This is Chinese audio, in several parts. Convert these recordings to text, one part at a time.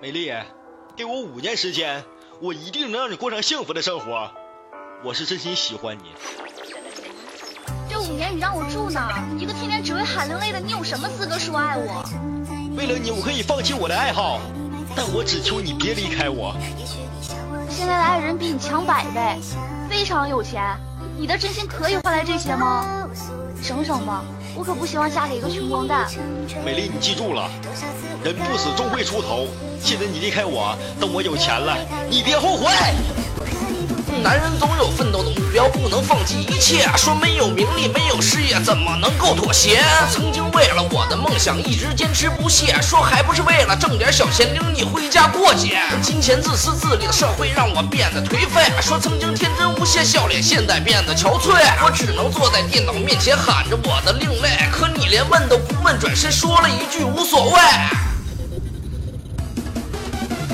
美丽，给我五年时间，我一定能让你过上幸福的生活。我是真心喜欢你。这五年你让我住哪儿？一个天天只会喊流泪的你，有什么资格说爱我？为了你，我可以放弃我的爱好，但我只求你别离开我。现在的爱人比你强百倍，非常有钱，你的真心可以换来这些吗？省省吧，我可不希望嫁给一个穷光蛋。美丽，你记住了，人不死终会出头。现在你离开我，等我有钱了，你别后悔。男人总有奋斗的目标，不能放弃一切。说没有名利，没有事业，怎么能够妥协？曾经为了我的梦想一直坚持不懈，说还不是为了挣点小钱领你回家过节。金钱自私自利的社会让我变得颓废。说曾经天真无邪笑脸，现在变得憔悴。我只能坐在电脑面前喊着我的另类，可你连问都不问，转身说了一句无所谓。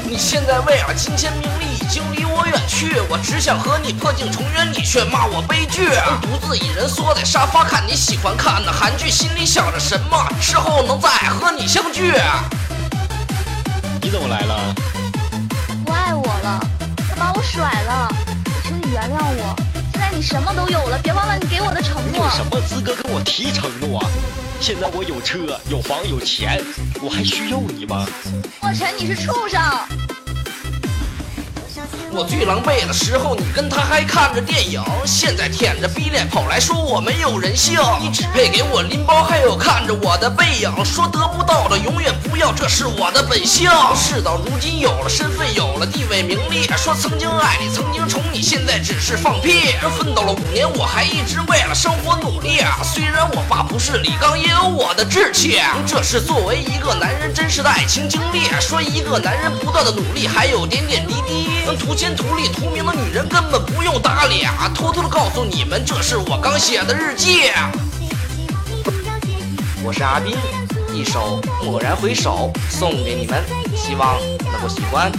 你现在为了金钱名利去，我只想和你破镜重圆，你却骂我悲剧。独自一人缩在沙发看你喜欢看的韩剧，心里想着什么事后能再和你相聚？你怎么来了？不爱我了，他把我甩了，求你原谅我。现在你什么都有了，别忘了你给我的承诺。你有什么资格跟我提承诺？现在我有车有房有钱，我还需要你吗？莫尘，你是畜生！我最狼狈的时候，你跟他还看着电影，现在舔着逼脸跑来说我没有人性。你只配给我拎包，还有看着我的背影，说得不到的永远不要，这是我的本性。事到如今有了身份，有了地位名利，说曾经爱你，曾经宠你，现在只是放屁。这奋斗了五年，我还一直为了生活努力。虽然我爸不是李刚，也有我的志气。这是作为一个男人真实的爱情经历。说一个男人不断的努力，还有点点滴滴，图钱。图利图名的女人根本不用搭理啊，偷偷的告诉你们，这是我刚写的日记。我是阿斌，一首蓦然回首送给你们，希望能够喜欢。